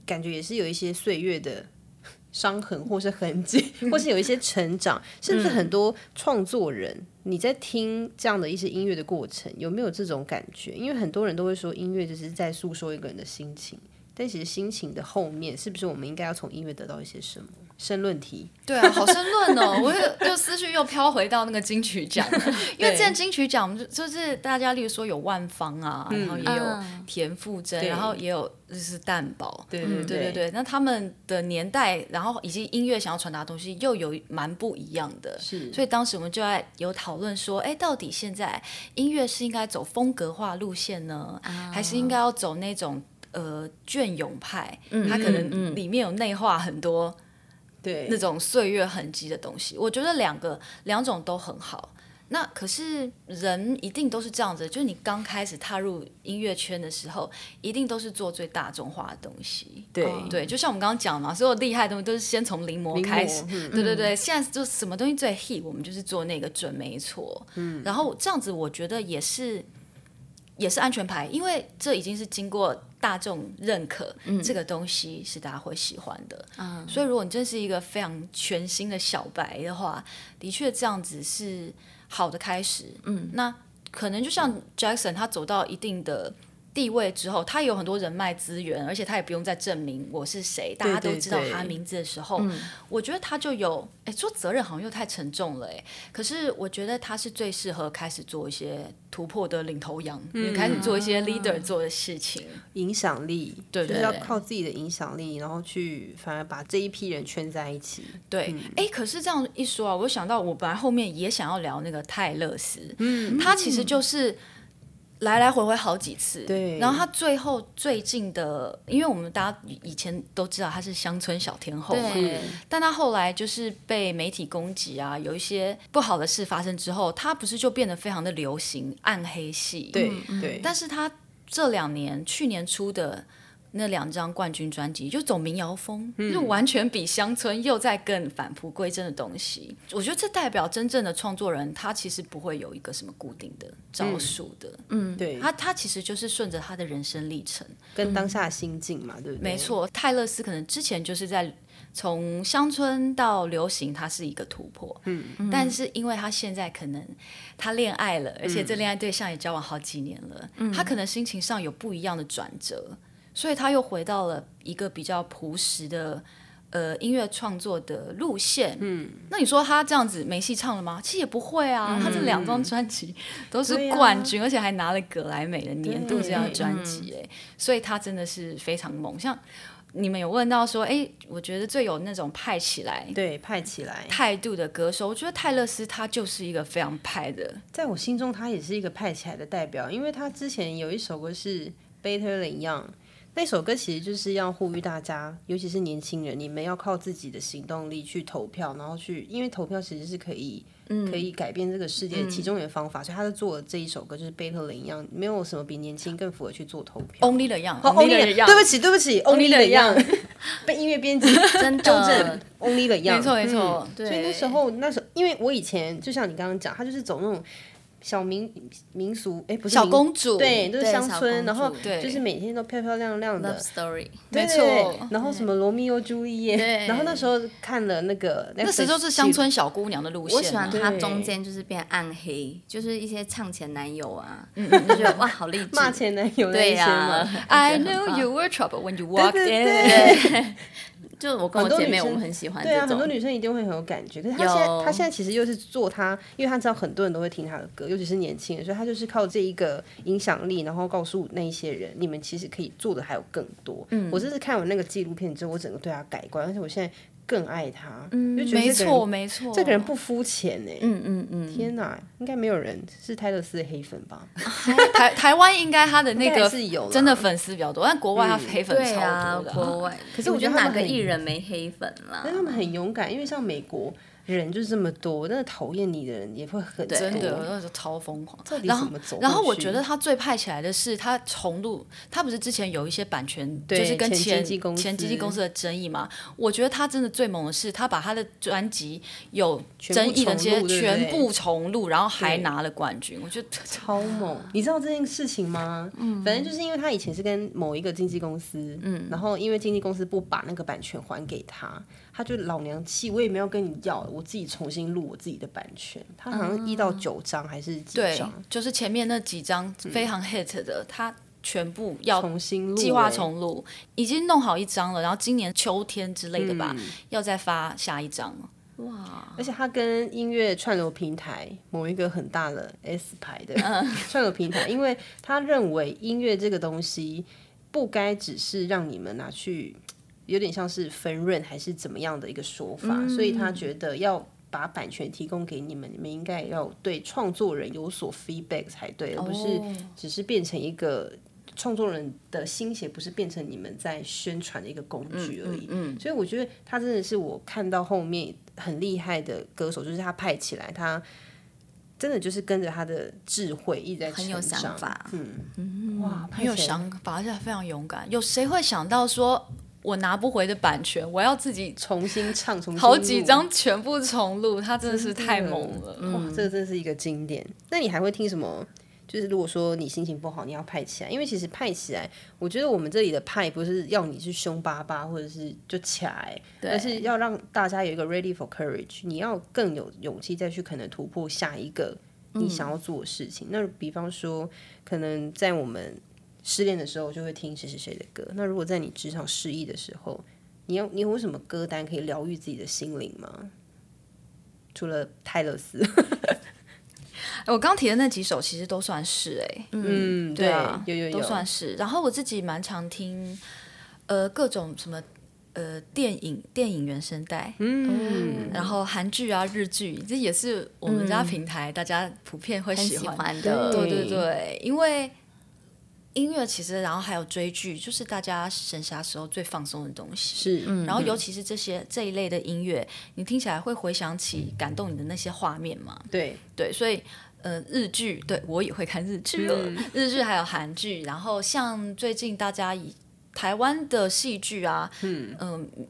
感觉也是有一些岁月的。伤痕，或是痕迹，或是有一些成长，甚至很多创作人，你在听这样的一些音乐的过程，有没有这种感觉？因为很多人都会说，音乐就是在诉说一个人的心情，但其实心情的后面，是不是我们应该要从音乐得到一些什么？申论题，对啊，好申论哦！我又就思绪又飘回到那个金曲奖，因为这金曲奖就就是大家，例如说有万芳啊，然后也有田馥甄，然后也有就是蛋堡，对对对对对。那他们的年代，然后以及音乐想要传达的东西又有蛮不一样的，是。所以当时我们就在有讨论说，哎，到底现在音乐是应该走风格化路线呢，还是应该要走那种呃隽永派？它可能里面有内化很多。对那种岁月痕迹的东西，我觉得两个两种都很好。那可是人一定都是这样子，就是你刚开始踏入音乐圈的时候，一定都是做最大众化的东西。对、就像我们刚刚讲嘛，所有厉害的东西都是先从临摹开始。嗯、对对对，现在就什么东西最 hit，我们就是做那个准没错。嗯，然后这样子，我觉得也是也是安全牌，因为这已经是经过。大众认可这个东西是大家会喜欢的，嗯，所以如果你真是一个非常全新的小白的话，的确这样子是好的开始，嗯，那可能就像 Jackson 他走到一定的地位之后，他有很多人脉资源，而且他也不用再证明我是谁，大家都知道他名字的时候，我觉得他就有，哎，说责任好像又太沉重了，哎，可是我觉得他是最适合开始做一些。突破的领头羊，也、嗯、开始做一些 leader 做的事情，影响力，对，就是要靠自己的影响力，然后去反而把这一批人圈在一起。对，哎、嗯，可是这样一说啊，我想到我本来后面也想要聊那个泰勒斯，嗯，他其实就是。来来回回好几次，对。然后他最后最近的，因为我们大家以前都知道他是乡村小天后嘛，对。但他后来就是被媒体攻击啊，有一些不好的事发生之后，他不是就变得非常的流行暗黑系，对对。但是他这两年，去年出的。那两张冠军专辑就走民谣风，嗯、就完全比乡村又在更返璞归真的东西。我觉得这代表真正的创作人，他其实不会有一个什么固定的招数的。嗯，对，他他其实就是顺着他的人生历程跟当下的心境嘛，嗯、对不对？没错，泰勒斯可能之前就是在从乡村到流行，他是一个突破。嗯，但是因为他现在可能他恋爱了，而且这恋爱对象也交往好几年了，嗯、他可能心情上有不一样的转折。所以他又回到了一个比较朴实的呃音乐创作的路线。嗯，那你说他这样子没戏唱了吗？其实也不会啊，嗯、他这两张专辑都是冠军，啊、而且还拿了格莱美的年度这样的专辑哎，所以他真的是非常猛。像你们有问到说，哎，我觉得最有那种派起来，对派起来态度的歌手，我觉得泰勒斯他就是一个非常派的，在我心中他也是一个派起来的代表，因为他之前有一首歌是 Better Than Young。那首歌其实就是要呼吁大家，尤其是年轻人，你们要靠自己的行动力去投票，然后去，因为投票其实是可以，嗯、可以改变这个世界其中一个方法。嗯、所以他在做的这一首歌就是 Better Than Young，没有什么比年轻更符合去做投票。Only the Young，Only the Young，对不起，对不起，Only the Young，被音乐编辑 真的纠正，Only the Young，没错没错。对，所以那时候那时候，因为我以前就像你刚刚讲，他就是走那种。小民民俗，哎，不是小公主，对，都是乡村，然后对，就是每天都漂漂亮亮的 love story，没错。然后什么罗密欧朱丽叶，然后那时候看了那个，那时候是乡村小姑娘的路线。我喜欢它中间就是变暗黑，就是一些唱前男友啊，就觉得哇，好励志，骂前男友对呀。I knew you were trouble when you walked in。就我跟我姐妹，我们很喜欢。对啊，很多女生一定会很有感觉。可是她现在，她现在其实又是做她，因为她知道很多人都会听她的歌，尤其是年轻人，所以她就是靠这一个影响力，然后告诉那一些人，你们其实可以做的还有更多。嗯，我这次看完那个纪录片之后，我整个对她改观，而且我现在。更爱他，嗯，没错没错，这个人不肤浅呢，嗯嗯嗯，天哪，应该没有人是泰勒斯的黑粉吧？台台湾应该他的那个是有真的粉丝比较多，但国外他黑粉超多的，国外。可是我觉得哪个艺人没黑粉啦？但他们很勇敢，因为像美国。人就是这么多，那讨厌你的人也会很多。真的，那时候超疯狂。然后，然后我觉得他最派起来的是他重录，他不是之前有一些版权，就是跟前前经纪公司的争议嘛？我觉得他真的最猛的是，他把他的专辑有争议的这些全部重录，然后还拿了冠军。我觉得超猛。你知道这件事情吗？嗯，反正就是因为他以前是跟某一个经纪公司，嗯，然后因为经纪公司不把那个版权还给他。他就老娘气，我也没有跟你要，我自己重新录我自己的版权。他好像一到九张还是几张？对，就是前面那几张非常 hit 的，嗯、他全部要重新录，计划重录，已经弄好一张了。然后今年秋天之类的吧，嗯、要再发下一张。哇！而且他跟音乐串流平台某一个很大的 S 牌的 串流平台，因为他认为音乐这个东西不该只是让你们拿去。有点像是分润还是怎么样的一个说法，嗯、所以他觉得要把版权提供给你们，你们应该要对创作人有所 feedback 才对，而不是只是变成一个创作人的心血，不是变成你们在宣传的一个工具而已。嗯，嗯，所以我觉得他真的是我看到后面很厉害的歌手，就是他派起来，他真的就是跟着他的智慧一直在，很有想法。嗯，嗯哇，很有想法，而且非常勇敢。有谁会想到说？我拿不回的版权，我要自己重新唱，重新好几张全部重录，他真的是太猛了，哇！这个真是一个经典。那你还会听什么？就是如果说你心情不好，你要派起来，因为其实派起来，我觉得我们这里的派不是要你去凶巴巴或者是就起来，而是要让大家有一个 ready for courage，你要更有勇气再去可能突破下一个你想要做的事情。嗯、那比方说，可能在我们。失恋的时候就会听谁谁谁的歌。那如果在你职场失意的时候，你有你有什么歌单可以疗愈自己的心灵吗？除了泰勒斯，我刚提的那几首其实都算是哎、欸，嗯，对啊，有有有，都算是。然后我自己蛮常听，呃，各种什么呃电影电影原声带，嗯，然后韩剧啊日剧，这也是我们家平台大家普遍会喜欢的，对对对，因为。音乐其实，然后还有追剧，就是大家闲暇时候最放松的东西。是，嗯、然后尤其是这些这一类的音乐，你听起来会回想起感动你的那些画面嘛？对对，所以呃，日剧，对我也会看日剧，嗯、日剧还有韩剧，然后像最近大家以台湾的戏剧啊，嗯嗯。呃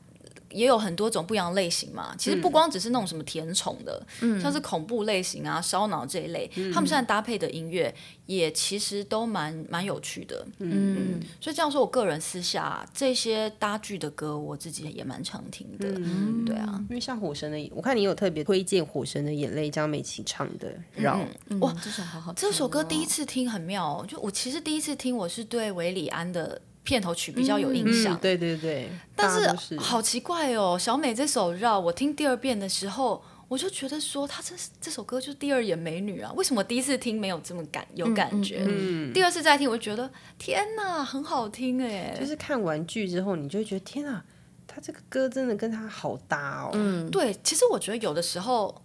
也有很多种不一样的类型嘛，其实不光只是那种什么甜宠的，嗯、像是恐怖类型啊、烧脑这一类，嗯、他们现在搭配的音乐也其实都蛮蛮有趣的，嗯，嗯，所以这样说，我个人私下这些搭剧的歌，我自己也蛮常听的，嗯、对啊，因为像《火神的》，我看你有特别推荐《火神的眼泪》，张美琪唱的，然后、嗯、哇，这首好好听，这首歌第一次听很妙哦，就我其实第一次听我是对韦礼安的。片头曲比较有印象，嗯嗯、对对对。但是，是好奇怪哦，小美这首《绕》，我听第二遍的时候，我就觉得说，她这这首歌就是第二眼美女啊。为什么第一次听没有这么感有感觉？嗯嗯、第二次再听，我就觉得天哪，很好听哎。就是看完剧之后，你就会觉得天哪，她这个歌真的跟她好搭哦。嗯，对。其实我觉得有的时候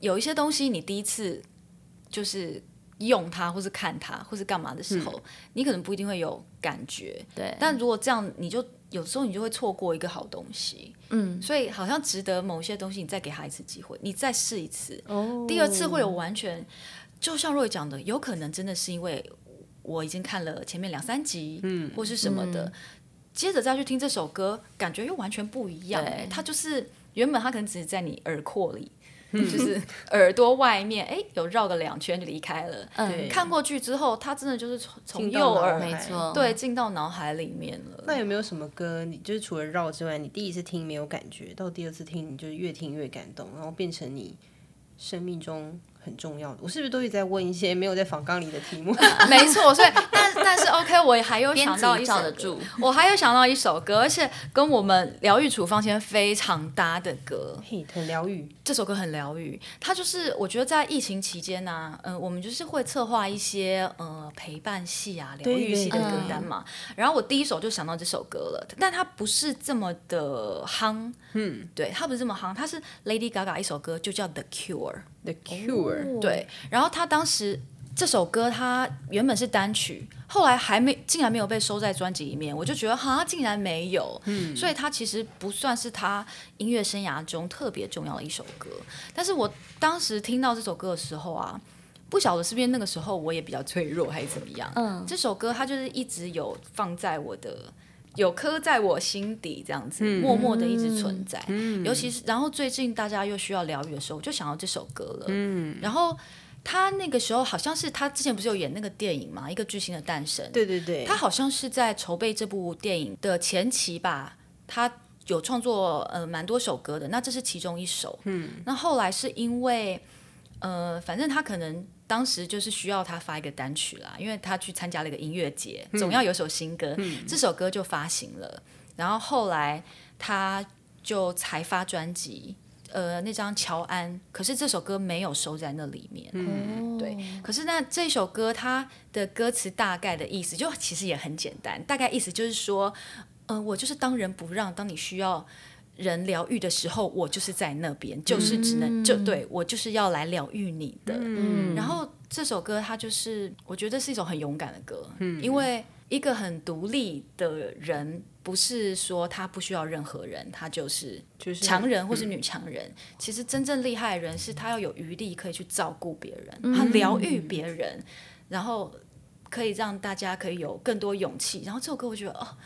有一些东西，你第一次就是。用它，或是看它，或是干嘛的时候，嗯、你可能不一定会有感觉。对，但如果这样，你就有时候你就会错过一个好东西。嗯，所以好像值得某些东西，你再给他一次机会，你再试一次。哦，第二次会有完全，就像 Roy 讲的，有可能真的是因为我已经看了前面两三集，嗯，或是什么的，嗯、接着再去听这首歌，感觉又完全不一样。对，它就是原本它可能只是在你耳廓里。就是耳朵外面哎有绕个两圈就离开了。嗯，看过去之后，它真的就是从从右耳没错，对，进到脑海里面了。那有没有什么歌，你就是除了绕之外，你第一次听没有感觉，到第二次听你就越听越感动，然后变成你生命中。很重要的，我是不是都一直在问一些没有在访纲里的题目？没错，所以但但是 OK，我还有想到一首歌，我还有想到一首歌，而且跟我们疗愈处方先非常搭的歌，嘿，很疗愈。这首歌很疗愈，它就是我觉得在疫情期间呢、啊，嗯、呃，我们就是会策划一些呃陪伴系啊、疗愈系的歌单嘛。然后我第一首就想到这首歌了，但它不是这么的夯，嗯，对，它不是这么夯，它是 Lady Gaga 一首歌，就叫 The Cure。The Cure，对，然后他当时这首歌，他原本是单曲，后来还没，竟然没有被收在专辑里面，我就觉得哈，竟然没有，嗯，所以他其实不算是他音乐生涯中特别重要的一首歌。但是我当时听到这首歌的时候啊，不晓得是不是那个时候我也比较脆弱还是怎么样，嗯，这首歌它就是一直有放在我的。有刻在我心底，这样子，默默的一直存在。嗯、尤其是，然后最近大家又需要疗愈的时候，我就想到这首歌了。嗯、然后他那个时候好像是他之前不是有演那个电影嘛，《一个巨星的诞生》。对对对。他好像是在筹备这部电影的前期吧，他有创作呃蛮多首歌的，那这是其中一首。嗯。那后来是因为呃，反正他可能。当时就是需要他发一个单曲啦，因为他去参加了一个音乐节，嗯、总要有首新歌，嗯、这首歌就发行了。然后后来他就才发专辑，呃，那张乔安，可是这首歌没有收在那里面。嗯、对，可是那这首歌它的歌词大概的意思，就其实也很简单，大概意思就是说，呃，我就是当仁不让，当你需要。人疗愈的时候，我就是在那边，就是只能、嗯、就对我就是要来疗愈你的。嗯、然后这首歌，它就是我觉得是一首很勇敢的歌，嗯、因为一个很独立的人，不是说他不需要任何人，他就是就是强人或是女强人。嗯、其实真正厉害的人是他要有余力可以去照顾别人，他疗愈别人，然后可以让大家可以有更多勇气。然后这首歌，我觉得哦。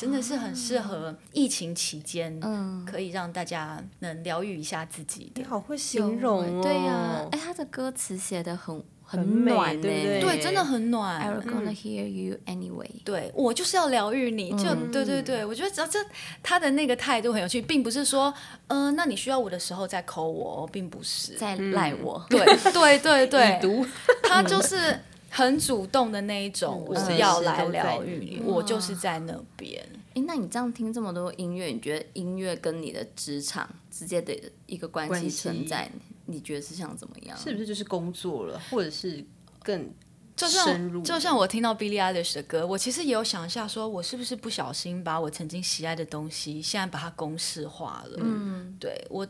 真的是很适合疫情期间，嗯，可以让大家能疗愈一下自己。你好会形容哦，对呀，哎，他的歌词写的很很暖，对不对？对，真的很暖。I was gonna hear you anyway。对，我就是要疗愈你，就对对对，我觉得只要这他的那个态度很有趣，并不是说，嗯，那你需要我的时候再 call 我，并不是在赖我。对对对对，他就是。很主动的那一种，我是要来疗愈你，我就是在那边。哎，那你这样听这么多音乐，你觉得音乐跟你的职场直接的一个关系存在？你觉得是像怎么样？是不是就是工作了，或者是更就像？就像我听到 Billie Eilish 的歌，我其实也有想一下，说我是不是不小心把我曾经喜爱的东西，现在把它公式化了？嗯，对我。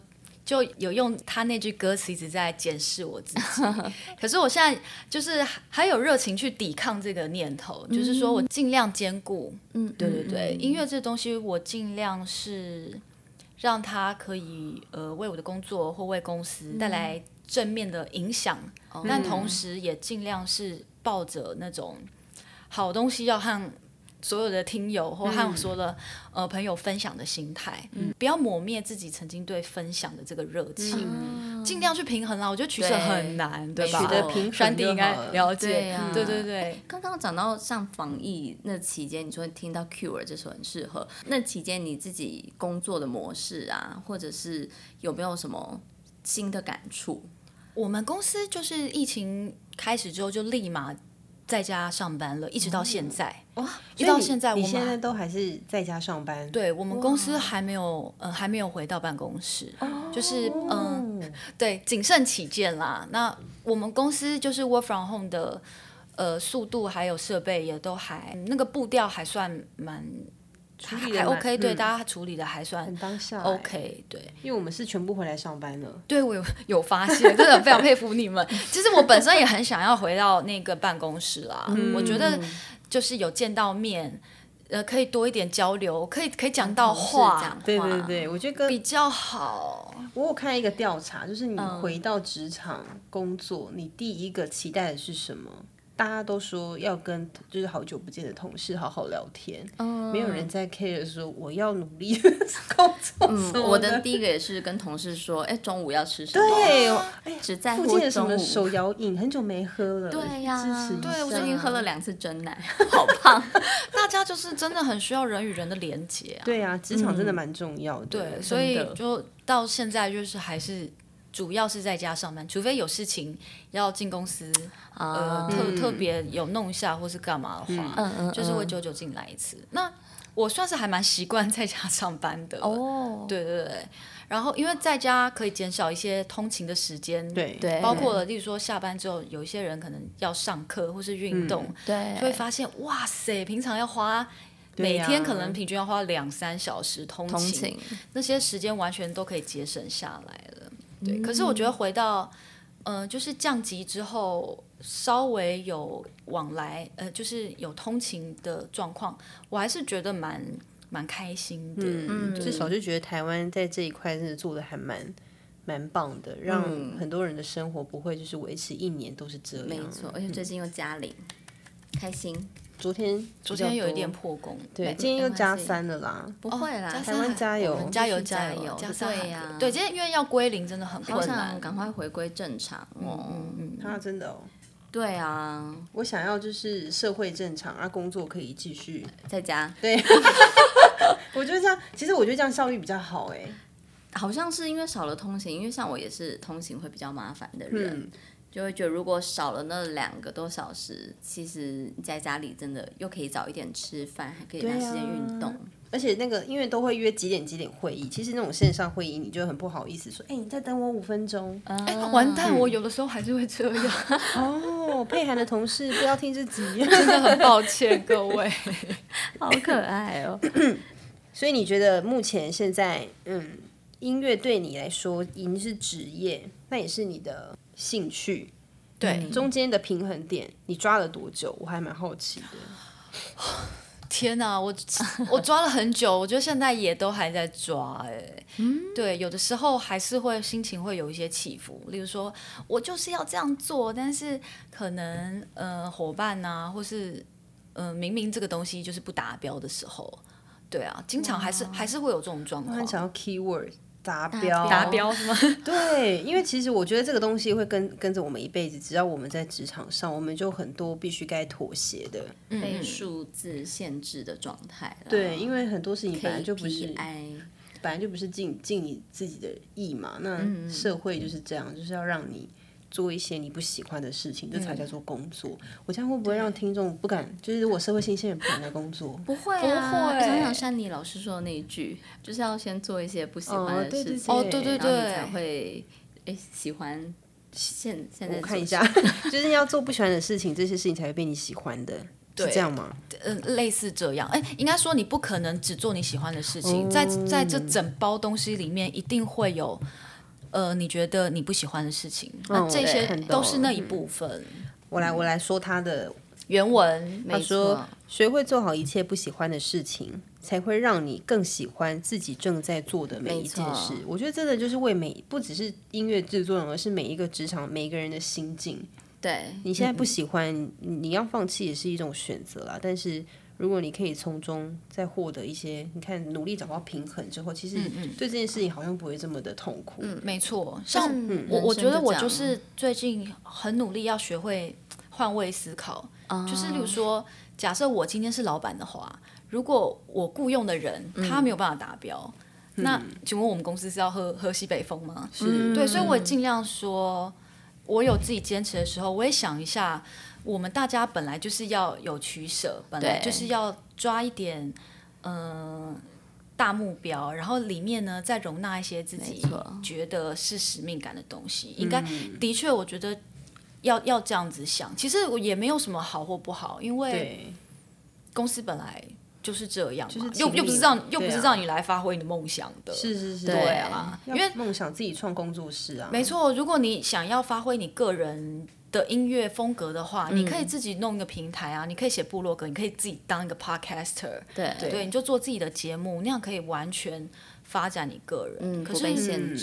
就有用他那句歌词一直在检视我自己，可是我现在就是还有热情去抵抗这个念头，嗯、就是说我尽量兼顾，嗯，对对对，嗯、音乐这东西我尽量是让它可以呃为我的工作或为公司带来正面的影响，嗯、但同时也尽量是抱着那种好东西要和。所有的听友或和我说的、嗯、呃朋友分享的心态，嗯，不要抹灭自己曾经对分享的这个热情，尽、嗯、量去平衡啦。我觉得取舍很难，对，对吧？取得平衡，山迪应该了解，对，啊、对对对。刚刚讲到像防疫那期间，你说你听到 Cure 这首很适合，那期间你自己工作的模式啊，或者是有没有什么新的感触？我们公司就是疫情开始之后就立马。在家上班了，一直到现在哇！一直到现在，我们现在都还是在家上班。对，我们公司还没有，呃，还没有回到办公室，就是嗯，对，谨慎起见啦。那我们公司就是 work from home 的，呃，速度还有设备也都还那个步调还算蛮。还 OK，对，大家处理的还算很当下 OK，对，因为我们是全部回来上班了。对，我有 有发现，真的非常佩服你们。其实我本身也很想要回到那个办公室啦，我觉得就是有见到面，呃，可以多一点交流，可以可以讲到话，对对对，我觉得比较好。我有看一个调查，就是你回到职场工作，你第一个期待的是什么？大家都说要跟就是好久不见的同事好好聊天，嗯，没有人在 care 说我要努力工作。嗯，我的第一个也是跟同事说，哎，中午要吃什么？对，哎，只在乎附近的什么手摇饮，很久没喝了。对呀，对，我最近喝了两次真奶，好胖。大家就是真的很需要人与人的连接啊。对啊，职场真的蛮重要的。对，所以就到现在就是还是。主要是在家上班，除非有事情要进公司，呃，特特别有弄一下或是干嘛的话，就是会久久进来一次。那我算是还蛮习惯在家上班的。哦。对对对，然后因为在家可以减少一些通勤的时间，对。对，包括了例如说下班之后，有一些人可能要上课或是运动，对，就会发现哇塞，平常要花每天可能平均要花两三小时通勤，那些时间完全都可以节省下来了。对，可是我觉得回到，呃，就是降级之后，稍微有往来，呃，就是有通勤的状况，我还是觉得蛮蛮开心的。嗯，至少就觉得台湾在这一块真的做的还蛮蛮棒的，让很多人的生活不会就是维持一年都是这样。没错，而且最近又加零，开心。昨天昨天有一点破功，对，今天又加三了啦，不会啦，台湾加油，加油加油，对呀，对，今天因为要归零，真的很困难，赶快回归正常哦，嗯嗯，他真的哦，对啊，我想要就是社会正常，而工作可以继续。在家，对，我觉得这样，其实我觉得这样效率比较好哎，好像是因为少了通行，因为像我也是通行会比较麻烦的人。就会觉得，如果少了那两个多小时，其实在家里真的又可以早一点吃饭，还可以拿时间运动。而且那个，因为都会约几点几点会议，其实那种线上会议，你就很不好意思说，哎，你再等我五分钟。哎，完蛋，我有的时候还是会这样。哦，佩涵的同事不要听自己，真的很抱歉各位，好可爱哦。所以你觉得目前现在，嗯，音乐对你来说已经是职业，那也是你的。兴趣，对，中间的平衡点，你抓了多久？我还蛮好奇的。天哪，我我抓了很久，我觉得现在也都还在抓。哎，嗯，对，有的时候还是会心情会有一些起伏。例如说，我就是要这样做，但是可能呃伙伴啊，或是呃明明这个东西就是不达标的时候，对啊，经常还是还是会有这种状况。我很想要 keyword。达标，达标是吗？对，因为其实我觉得这个东西会跟跟着我们一辈子，只要我们在职场上，我们就很多必须该妥协的，被数字限制的状态。对，因为很多事情本来就不是，本来就不是尽尽你自己的意嘛。那社会就是这样，就是要让你。做一些你不喜欢的事情，这才叫做工作。我这样会不会让听众不敢？就是我社会新鲜人不敢来工作？不会啊，想想珊妮老师说的那一句，就是要先做一些不喜欢的事情，哦，对对对，才会诶喜欢。现现在我看一下，就是要做不喜欢的事情，这些事情才会被你喜欢的，是这样吗？嗯，类似这样。哎，应该说你不可能只做你喜欢的事情，在在这整包东西里面，一定会有。呃，你觉得你不喜欢的事情，那这些都是那一部分。我来，我来说他的原文。他说：“学会做好一切不喜欢的事情，才会让你更喜欢自己正在做的每一件事。”我觉得真的就是为每不只是音乐制作人，而是每一个职场每一个人的心境。对，你现在不喜欢，你要放弃也是一种选择啦。但是。如果你可以从中再获得一些，你看努力找到平衡之后，其实对这件事情好像不会这么的痛苦。嗯，没错。像我，我觉得我就是最近很努力要学会换位思考。就是例如说，假设我今天是老板的话，如果我雇佣的人他没有办法达标，那请问我们公司是要喝喝西北风吗？是。对，所以我也尽量说，我有自己坚持的时候，我也想一下。我们大家本来就是要有取舍，本来就是要抓一点嗯、呃、大目标，然后里面呢再容纳一些自己觉得是使命感的东西。应该的确，我觉得要要这样子想。其实我也没有什么好或不好，因为公司本来就是这样嘛，又又不是让又不是让你来发挥你的梦想的。是是是，对啊，因为梦想自己创工作室啊，没错。如果你想要发挥你个人。的音乐风格的话，嗯、你可以自己弄一个平台啊，你可以写部落格，你可以自己当一个 podcaster，对对，你就做自己的节目，那样可以完全发展你个人。嗯，可是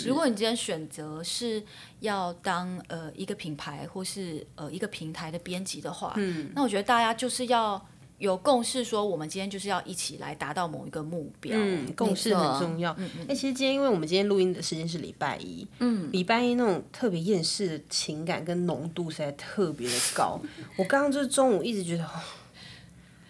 如果你今天选择是要当呃一个品牌或是呃一个平台的编辑的话，嗯，那我觉得大家就是要。有共识，说我们今天就是要一起来达到某一个目标。嗯，共识很重要。嗯嗯。哎、欸，其实今天因为我们今天录音的时间是礼拜一，嗯，礼拜一那种特别厌世的情感跟浓度实在特别的高。我刚刚就是中午一直觉得，哦、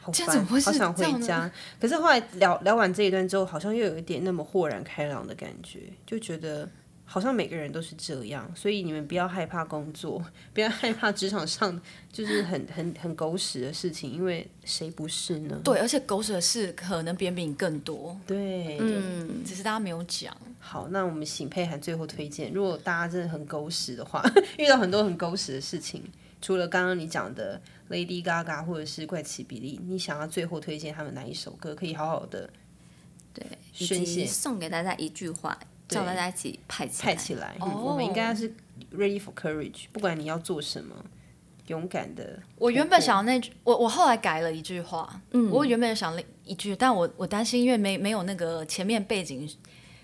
好烦，好想回家。可是后来聊聊完这一段之后，好像又有一点那么豁然开朗的感觉，就觉得。好像每个人都是这样，所以你们不要害怕工作，不要害怕职场上 就是很很很狗屎的事情，因为谁不是呢？对，而且狗屎的事可能别人比你更多。对，嗯，只是大家没有讲。好，那我们请佩涵最后推荐，如果大家真的很狗屎的话，遇到很多很狗屎的事情，除了刚刚你讲的 Lady Gaga 或者是怪奇比利，你想要最后推荐他们哪一首歌，可以好好的对宣泄，送给大家一句话。叫大家一起派起派起来，嗯 oh. 我们应该是 ready for courage。不管你要做什么，勇敢的。我原本想要那句，我我后来改了一句话。嗯，我原本想了一句，但我我担心，因为没没有那个前面背景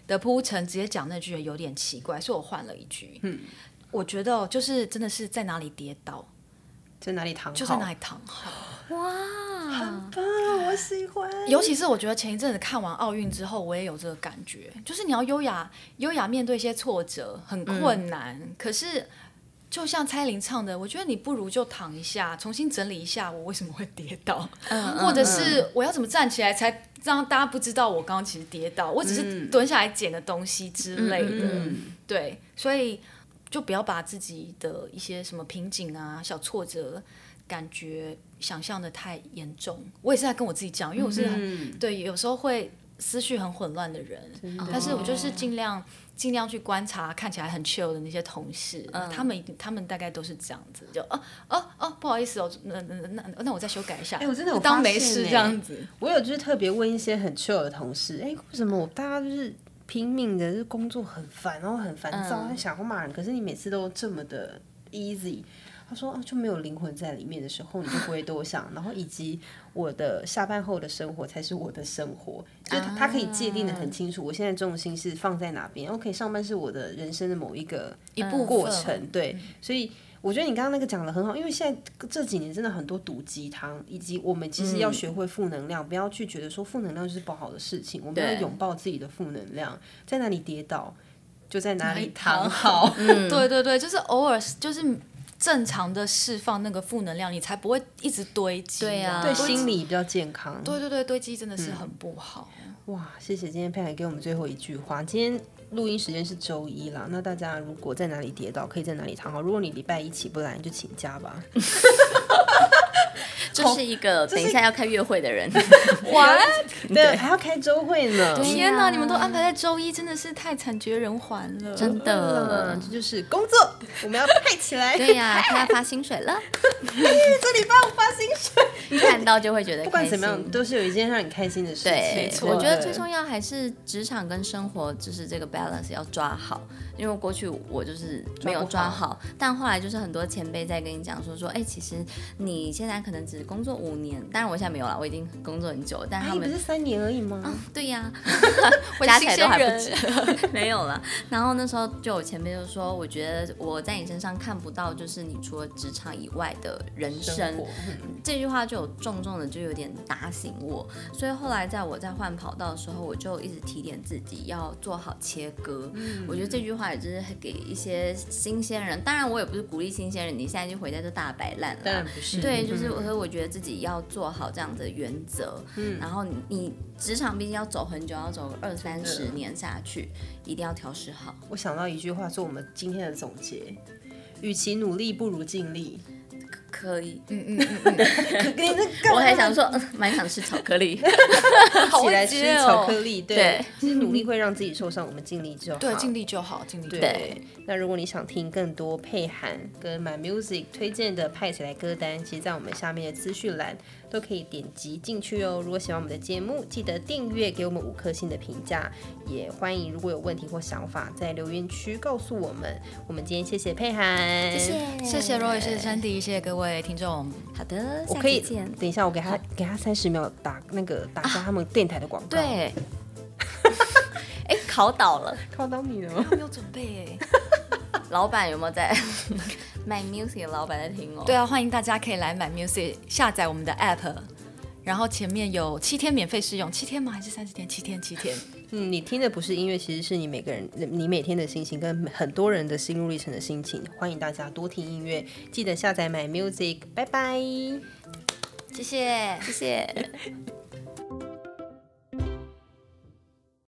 的铺陈，直接讲那句有点奇怪，所以我换了一句。嗯，我觉得就是真的是在哪里跌倒，在哪里躺好，就在哪里躺好。哇。很棒，我喜欢。尤其是我觉得前一阵子看完奥运之后，我也有这个感觉，就是你要优雅、优雅面对一些挫折，很困难。嗯、可是，就像蔡琳唱的，我觉得你不如就躺一下，重新整理一下，我为什么会跌倒，嗯、或者是我要怎么站起来才让大家不知道我刚刚其实跌倒，我只是蹲下来捡的东西之类的。嗯、对，所以就不要把自己的一些什么瓶颈啊、小挫折。感觉想象的太严重，我也是在跟我自己讲，因为我是很、嗯、对，有时候会思绪很混乱的人，的。但是我就是尽量尽量去观察看起来很 chill 的那些同事，嗯、他们他们大概都是这样子，就哦哦哦，不好意思哦，那那那那我再修改一下，哎，我真的有当没事这样子，我有就是特别问一些很 chill 的同事，哎，为什么我大家就是拼命的，就是工作很烦，然后很烦躁，很想要骂人，可是你每次都这么的 easy。他说：“啊，就没有灵魂在里面的时候，你就不会多想。然后以及我的下班后的生活才是我的生活，就他可以界定的很清楚。我现在重心是放在哪边？OK，上班是我的人生的某一个一步过程。对，所以我觉得你刚刚那个讲的很好，因为现在这几年真的很多毒鸡汤，以及我们其实要学会负能量，不要去觉得说负能量就是不好的事情。我们要拥抱自己的负能量，在哪里跌倒就在哪里躺好。嗯，对对对，就是偶尔就是。”正常的释放那个负能量，你才不会一直堆积。对呀、啊，对心理比较健康。对对对，堆积真的是很不好。嗯、哇，谢谢今天佩海给我们最后一句话。今天录音时间是周一啦，那大家如果在哪里跌倒，可以在哪里躺好。如果你礼拜一起不来，你就请假吧。这是一个等一下要开月会的人，哇，对，还要开周会呢。天哪，你们都安排在周一，真的是太惨绝人寰了。真的，这就是工作，我们要派起来。对呀，他要发薪水了。这礼拜我发薪水，一看到就会觉得。不管怎么样，都是有一件让你开心的事情。没错，我觉得最重要还是职场跟生活，就是这个 balance 要抓好。因为过去我就是没有抓好，但后来就是很多前辈在跟你讲说说，哎，其实你现在可能只工作五年，当然我现在没有了，我已经工作很久，但他们不是三年而已吗？啊、对呀，加起来都还不止，没有了。然后那时候就我前面就说，我觉得我在你身上看不到，就是你除了职场以外的人生。嗯、这句话就有重重的就有点打醒我，所以后来在我在换跑道的时候，我就一直提点自己要做好切割。嗯、我觉得这句话。也就是给一些新鲜人，当然我也不是鼓励新鲜人，你现在就回家就大摆烂了。当然不是。对，就是所以，我觉得自己要做好这样的原则。嗯。然后你你职场毕竟要走很久，要走二三十年下去，一定要调试好。我想到一句话，做我们今天的总结：与其努力，不如尽力。可以。嗯嗯嗯嗯，我还想说，蛮想吃巧克力，起来吃巧克力，对，对。其实努力会让自己受伤，我们尽力就好。对，尽力就好，尽力就好。对，那如果你想听更多配涵跟 My Music 推荐的派起来歌单，其实，在我们下面的资讯栏都可以点击进去哦。如果喜欢我们的节目，记得订阅，给我们五颗星的评价，也欢迎如果有问题或想法，在留言区告诉我们。我们今天谢谢佩涵，谢谢，谢谢 Roy，谢谢 Sandy，谢谢各位听众。好的，我可以等一下，我给他给他三十秒打那个打下他们电台的广告。对，哎，考倒了，考倒你了，没有准备哎。老板有没有在 My Music？的老板在听哦。对啊，欢迎大家可以来 My Music 下载我们的 App，然后前面有七天免费试用，七天吗？还是三十天？七天，七天。嗯，你听的不是音乐，其实是你每个人，你每天的心情跟很多人的心路历程的心情。欢迎大家多听音乐，记得下载 My Music，拜拜，谢谢，谢谢。